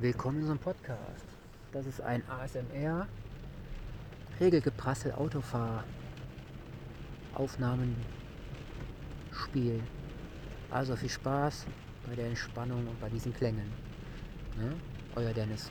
Willkommen in unserem Podcast. Das ist ein ASMR, Regelgeprassel, Autofahr, Aufnahmen, Spiel. Also viel Spaß bei der Entspannung und bei diesen Klängen. Ne? Euer Dennis.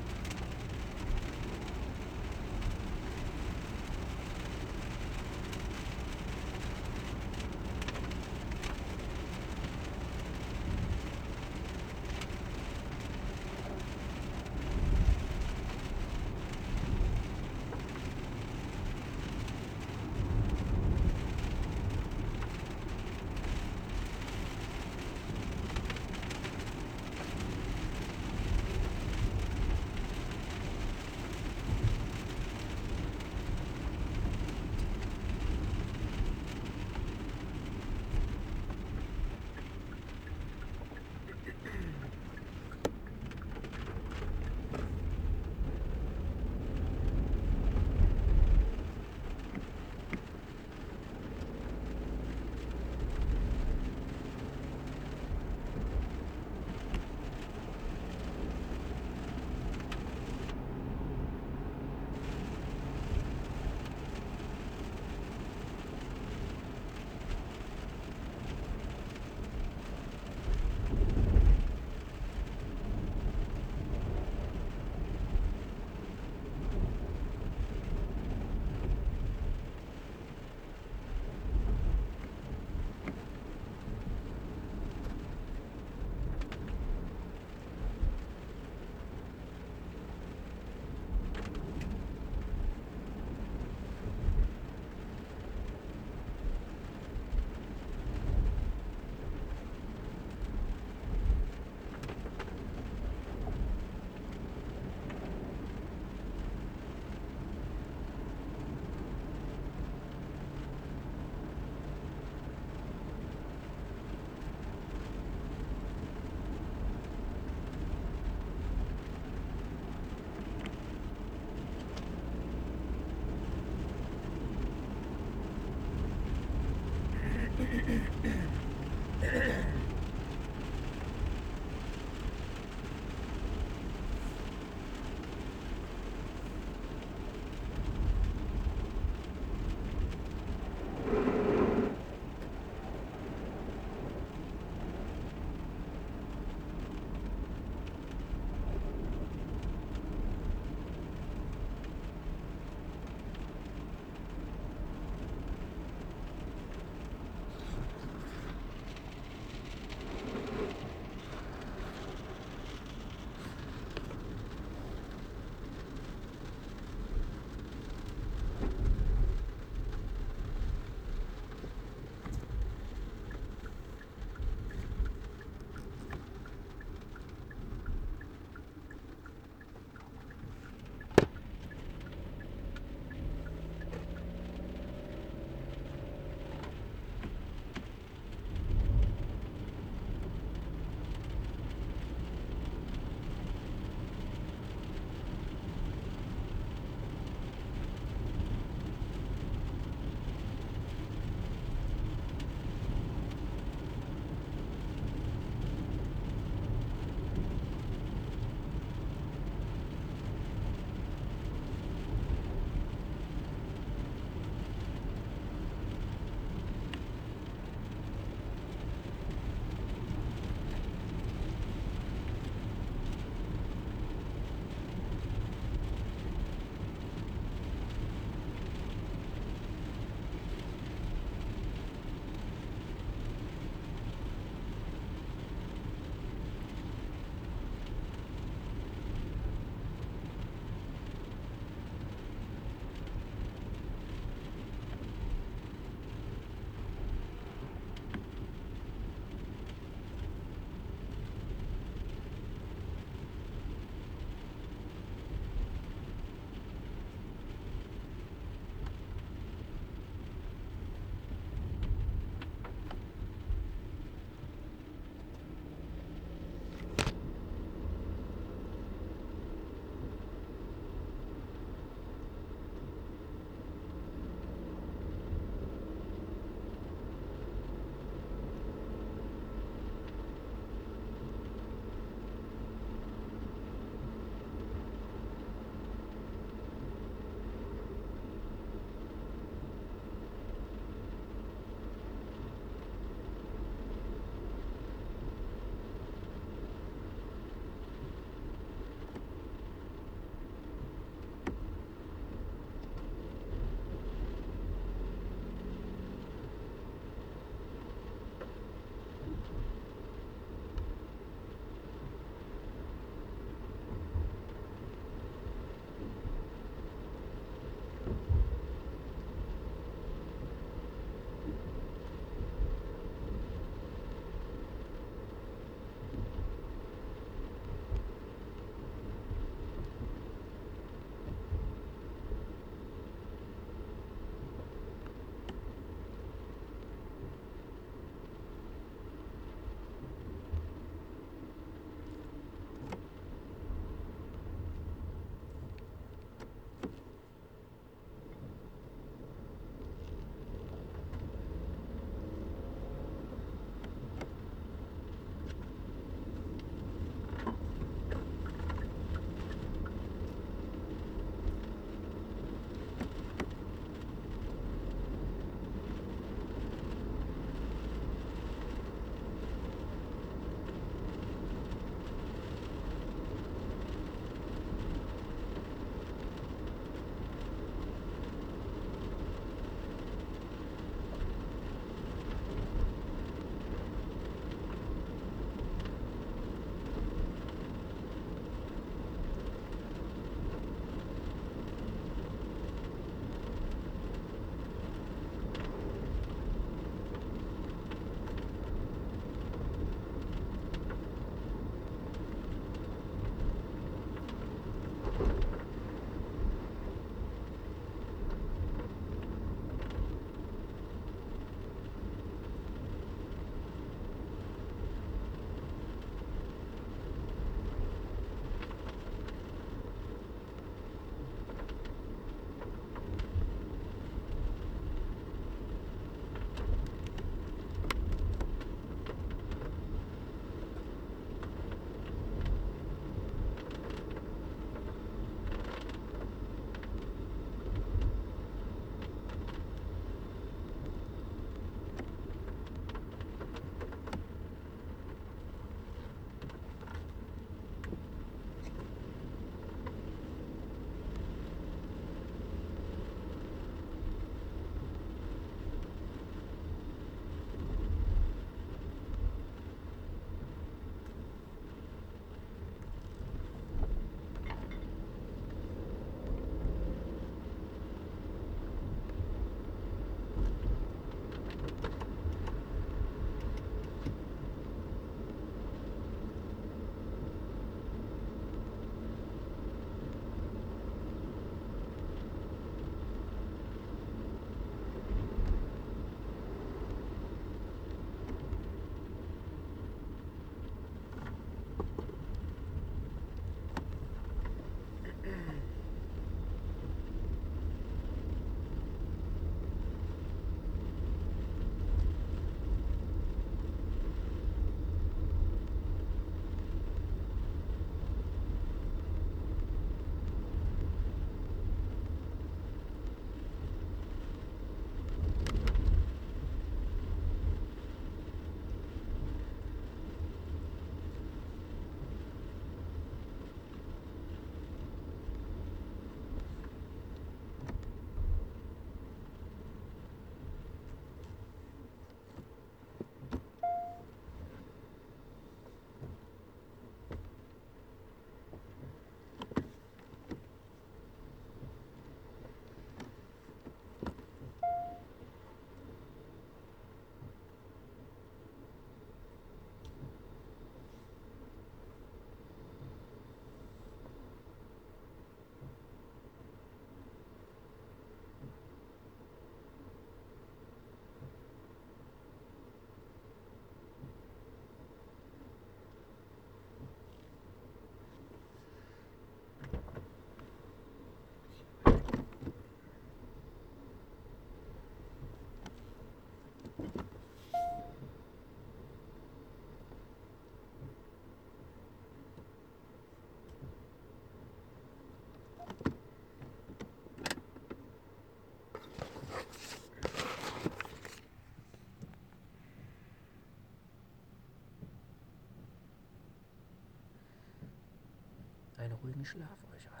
Ruhigen Schlaf euch allen.